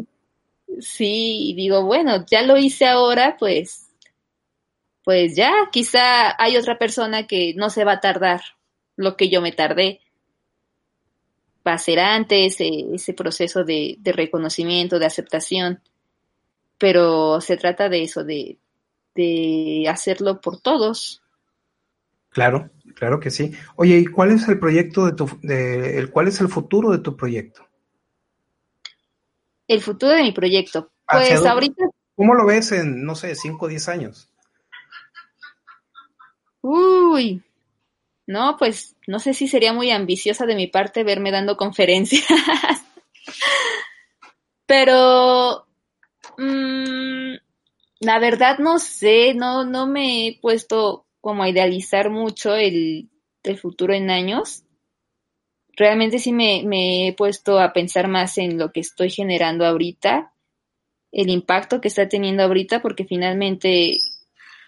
Sí, y digo, bueno, ya lo hice ahora, pues pues ya, quizá hay otra persona que no se va a tardar lo que yo me tardé. Va a ser antes ese proceso de, reconocimiento, de aceptación, pero se trata de eso, de, de hacerlo por todos. Claro, claro que sí. Oye, ¿y cuál es el proyecto de tu, de, el, cuál es el futuro de tu proyecto? El futuro de mi proyecto. Pues ahorita. ¿Cómo lo ves en, no sé, 5 o 10 años? Uy, no, pues no sé si sería muy ambiciosa de mi parte verme dando conferencias. Pero mmm, la verdad no sé, no, no me he puesto como a idealizar mucho el, el futuro en años. Realmente sí me, me, he puesto a pensar más en lo que estoy generando ahorita, el impacto que está teniendo ahorita, porque finalmente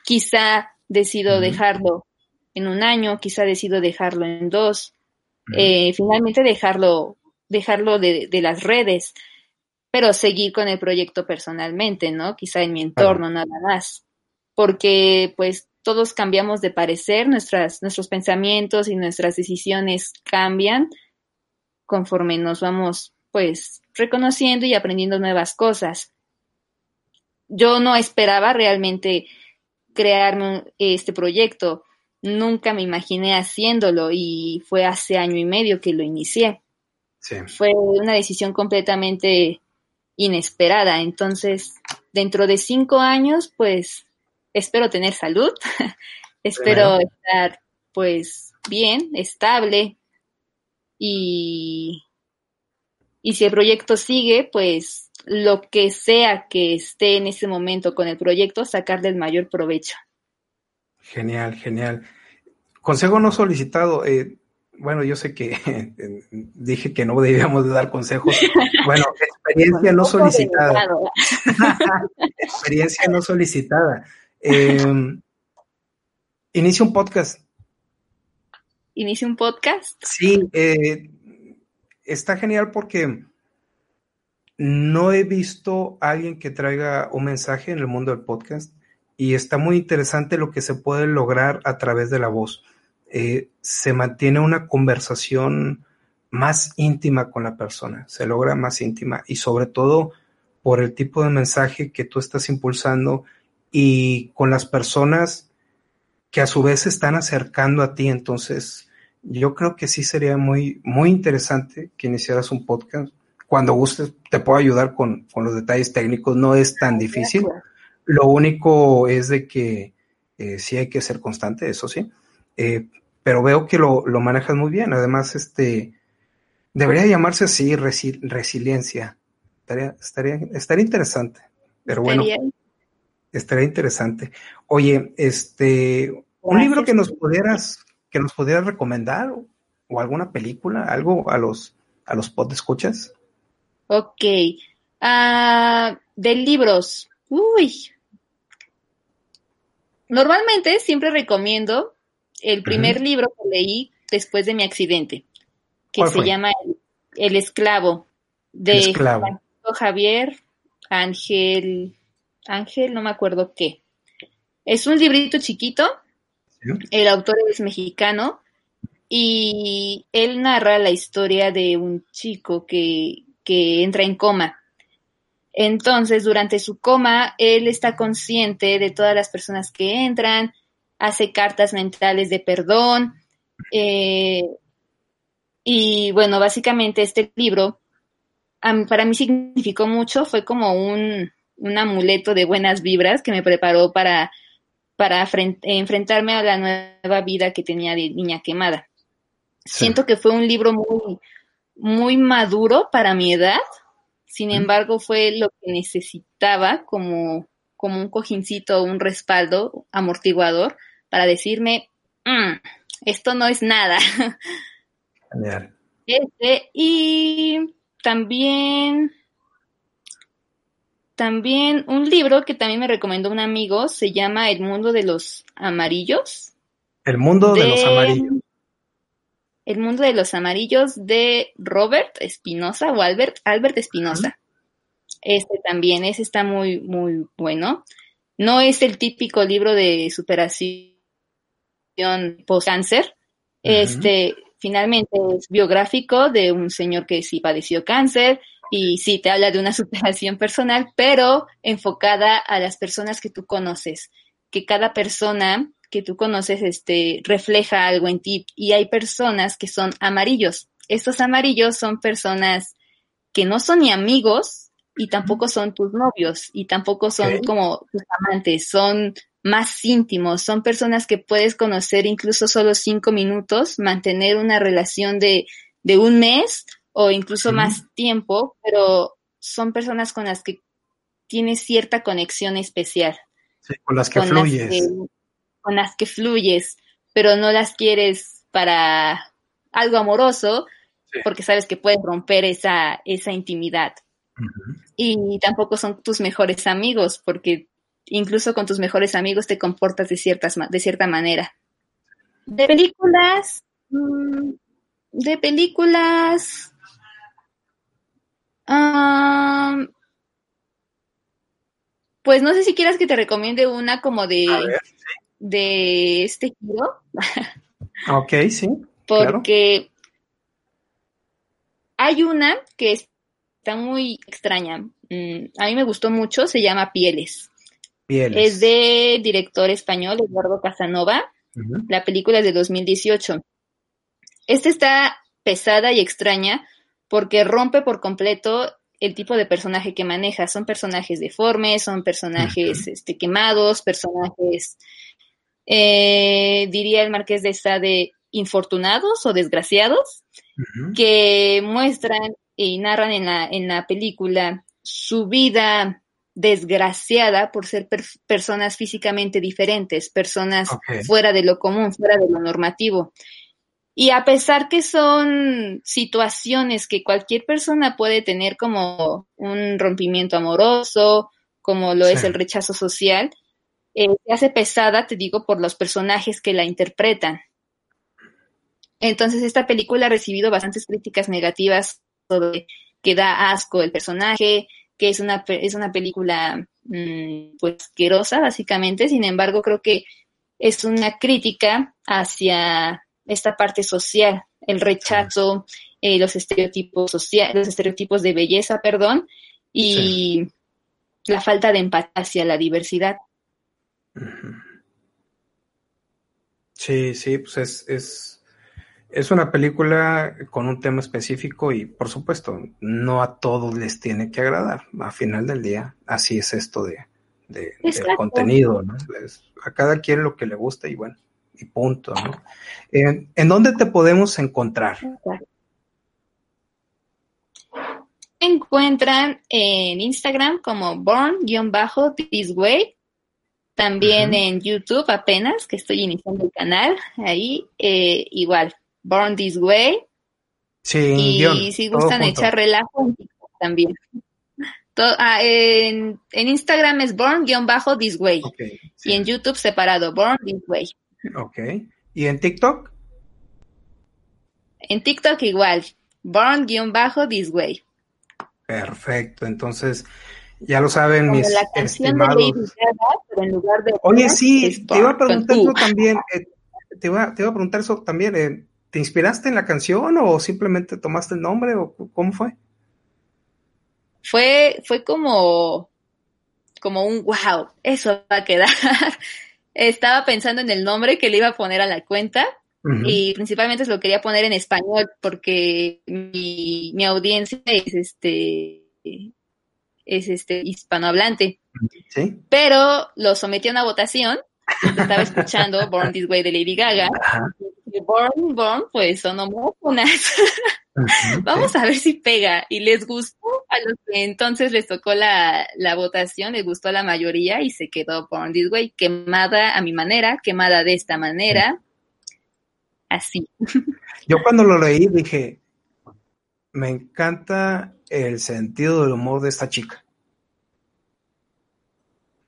quizá decido dejarlo en un año, quizá decido dejarlo en dos, eh, finalmente dejarlo, dejarlo de, de, las redes, pero seguir con el proyecto personalmente, ¿no? Quizá en mi entorno nada más, porque pues todos cambiamos de parecer, nuestras, nuestros pensamientos y nuestras decisiones cambian conforme nos vamos pues reconociendo y aprendiendo nuevas cosas. Yo no esperaba realmente crearme este proyecto. Nunca me imaginé haciéndolo y fue hace año y medio que lo inicié. Fue una decisión completamente inesperada. Entonces, dentro de cinco años, pues espero tener salud, espero estar pues bien, estable y, y si el proyecto sigue, pues lo que sea que esté en ese momento con el proyecto, sacarle el mayor provecho. Genial, genial. Consejo no solicitado. Eh, bueno, yo sé que dije que no debíamos de dar consejos. Bueno, experiencia no solicitada. experiencia no solicitada. Eh, inicia un podcast. ¿Inicia un podcast? Sí, eh, está genial porque no he visto a alguien que traiga un mensaje en el mundo del podcast y está muy interesante lo que se puede lograr a través de la voz. Eh, se mantiene una conversación más íntima con la persona, se logra más íntima y sobre todo por el tipo de mensaje que tú estás impulsando y con las personas que a su vez se están acercando a ti. Entonces, yo creo que sí sería muy, muy interesante que iniciaras un podcast cuando gustes te puedo ayudar con, los detalles técnicos, no es tan difícil. Lo único es de que eh, sí hay que ser constante, eso sí. Eh, pero veo que lo, manejas muy bien. Además, este debería llamarse así resiliencia. Estaría, estaría, estaría interesante. Pero bueno, estaría interesante. Oye, este, un libro que nos pudieras, que nos pudieras recomendar o, alguna película, algo a los a los pod escuchas. Ok. Ah, de libros. Uy. Normalmente siempre recomiendo el primer libro que leí después de mi accidente, que se llama El, Esclavo, de Javier Ángel, Ángel, no me acuerdo qué. Es un librito chiquito, el autor es mexicano y él narra la historia de un chico que que entra en coma. Entonces, durante su coma, él está consciente de todas las personas que entran, hace cartas mentales de perdón. Eh, y bueno, básicamente este libro para mí significó mucho, fue como un, amuleto de buenas vibras que me preparó para, para enfrentarme a la nueva vida que tenía de niña quemada. Siento que fue un libro muy, muy maduro para mi edad, sin embargo fue lo que necesitaba como, como un cojincito, un respaldo amortiguador para decirme, mm, esto no es nada. Este, y también, también un libro que también me recomendó un amigo, se llama El mundo de los amarillos. El mundo de los amarillos. El mundo de los amarillos de Robert Espinosa o Albert, Albert Espinosa. Este también, ese está muy, muy bueno. No es el típico libro de superación post-cáncer. Este, finalmente es biográfico de un señor que sí padeció cáncer y sí te habla de una superación personal, pero enfocada a las personas que tú conoces, que cada persona que tú conoces este, refleja algo en ti. Y hay personas que son amarillos. Estos amarillos son personas que no son ni amigos y tampoco son tus novios y tampoco son como tus amantes, son más íntimos, son personas que puedes conocer incluso solo cinco minutos, mantener una relación de, de un mes o incluso más tiempo, pero son personas con las que tienes cierta conexión especial. Sí, con las que fluyes. con las que fluyes, pero no las quieres para algo amoroso, porque sabes que puedes romper esa, esa intimidad. Y tampoco son tus mejores amigos, porque incluso con tus mejores amigos te comportas de, ciertas, de cierta manera. De películas, mm, de películas, pues no sé si quieras que te recomiende una como de, de este giro. Ok, sí. Porque hay una que está muy extraña. Mm, a mí me gustó mucho, se llama Pieles. Pieles. Es de director español, Eduardo Casanova. La película es de 2018. Esta está pesada y extraña porque rompe por completo el tipo de personaje que maneja. Son personajes deformes, son personajes este, quemados, personajes, eh, diría el marqués de Sade, infortunados o desgraciados, que muestran y narran en la, en la película su vida desgraciada por ser personas físicamente diferentes, personas fuera de lo común, fuera de lo normativo. Y a pesar que son situaciones que cualquier persona puede tener como un rompimiento amoroso, como lo es el rechazo social, eh, se hace pesada, te digo, por los personajes que la interpretan. Entonces, esta película ha recibido bastantes críticas negativas sobre que da asco el personaje, que es una, es una película mm, pues asquerosa, básicamente. Sin embargo, creo que es una crítica hacia esta parte social, el rechazo, eh, los estereotipos sociales, los estereotipos de belleza, perdón, y la falta de empatía hacia la diversidad. Sí, sí, pues es, es, es una película con un tema específico y por supuesto, no a todos les tiene que agradar. A final del día, así es esto de, de del contenido, ¿no? a cada quien lo que le gusta y bueno y punto, ¿no? ¿En dónde te podemos encontrar? encuentran en Instagram como born-this way. También en YouTube apenas, que estoy iniciando el canal. Ahí eh, igual, Born This Way. Sí, y si gustan echar relajo también. Ah, en, Instagram es born-this way. Y en YouTube separado, born this way. Ok. ¿Y en TikTok? En TikTok igual, born-this way. Perfecto, entonces ya lo saben mis estimados. Oye, sí, te iba a preguntar eso también, eh, te, iba, a preguntar eso también, eh, ¿te inspiraste en la canción o simplemente tomaste el nombre o cómo fue? Fue, fue como, como un wow, eso va a quedar. Estaba pensando en el nombre que le iba a poner a la cuenta y principalmente se lo quería poner en español porque mi, mi audiencia es este es este hispanohablante. ¿Sí? Pero lo sometí a una votación. Estaba escuchando Born This Way de Lady Gaga. Born, Born, pues son homófonas. Vamos a ver si pega. Y les gustó a los que entonces les tocó la, la votación, les gustó a la mayoría y se quedó Born This Way, quemada a mi manera, quemada de esta manera así. Yo cuando lo leí dije, me encanta el sentido del humor de esta chica.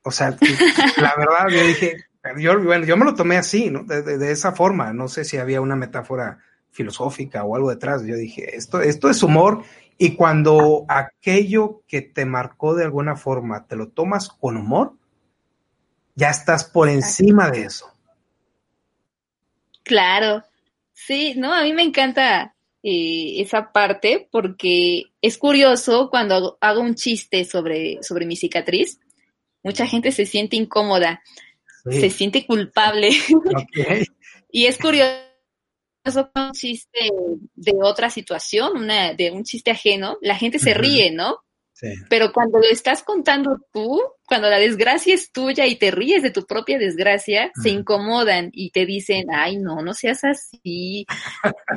O sea, la verdad, yo dije, yo, bueno, yo me lo tomé así, ¿no? De, esa forma. No sé si había una metáfora filosófica o algo detrás. Yo dije, esto, esto es humor y cuando aquello que te marcó de alguna forma te lo tomas con humor, ya estás por encima de eso. Claro, Sí, no, a mí me encanta eh, esa parte porque es curioso cuando hago un chiste sobre, sobre mi cicatriz, mucha gente se siente incómoda. Se siente culpable. y es curioso un chiste de otra situación, una, de un chiste ajeno, la gente se ríe, ¿no? Pero cuando lo estás contando tú, cuando la desgracia es tuya y te ríes de tu propia desgracia, se incomodan y te dicen, ay, no, no seas así,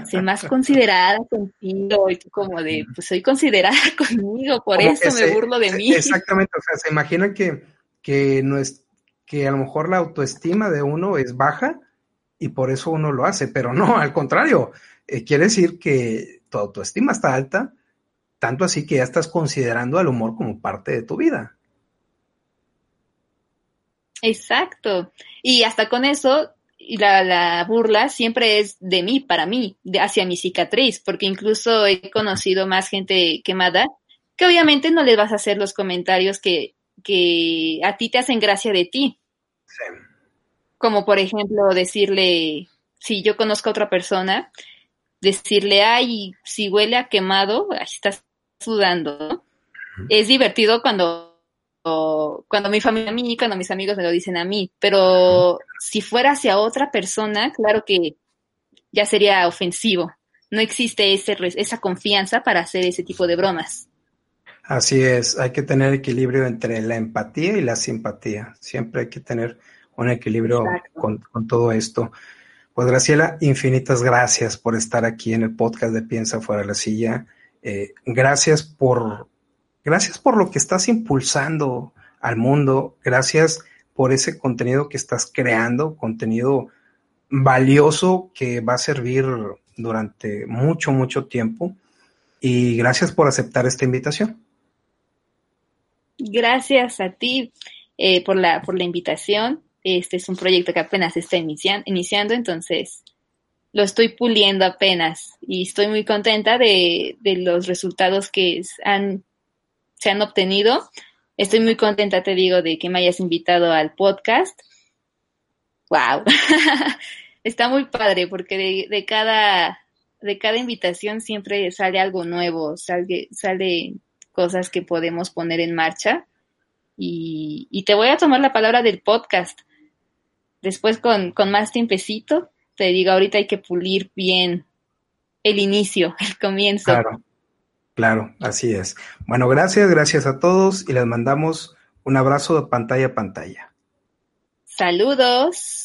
sé más considerada contigo. Y tú como de, pues soy considerada conmigo, por eso me burlo de mí. Exactamente, o sea, se imagina que, que, no es, que a lo mejor la autoestima de uno es baja y por eso uno lo hace, pero no, al contrario, eh, quiere decir que tu autoestima está alta tanto así que ya estás considerando al humor como parte de tu vida. Exacto. Y hasta con eso, la, la, burla siempre es de mí, para mí, de, hacia mi cicatriz, porque incluso he conocido más gente quemada que obviamente no le vas a hacer los comentarios que, que a ti te hacen gracia de ti. Sí. Como por ejemplo decirle, si yo conozco a otra persona, decirle, ay, si huele a quemado, ahí estás sudando. Es divertido cuando, cuando mi familia a mí, cuando mis amigos me lo dicen a mí, pero si fuera hacia otra persona, claro que ya sería ofensivo. No existe ese, esa confianza para hacer ese tipo de bromas. Así es, hay que tener equilibrio entre la empatía y la simpatía. Siempre hay que tener un equilibrio con, con, todo esto. Pues Graciela, infinitas gracias por estar aquí en el podcast de Piensa fuera de la silla. Eh, gracias por, gracias por lo que estás impulsando al mundo, gracias por ese contenido que estás creando, contenido valioso que va a servir durante mucho, mucho tiempo. Y gracias por aceptar esta invitación. Gracias a ti eh, por, la, por la invitación. Este es un proyecto que apenas está iniciando, entonces lo estoy puliendo apenas y estoy muy contenta de, los resultados que se han obtenido. Estoy muy contenta, te digo, de que me hayas invitado al podcast. ¡Wow! Está muy padre porque de, cada, de cada invitación siempre sale algo nuevo, sale, sale cosas que podemos poner en marcha. Y, y te voy a tomar la palabra del podcast. Después con, con más tiempecito te digo, ahorita hay que pulir bien el inicio, el comienzo. Claro, claro, así es. Bueno, gracias, gracias a todos y les mandamos un abrazo de pantalla a pantalla. Saludos.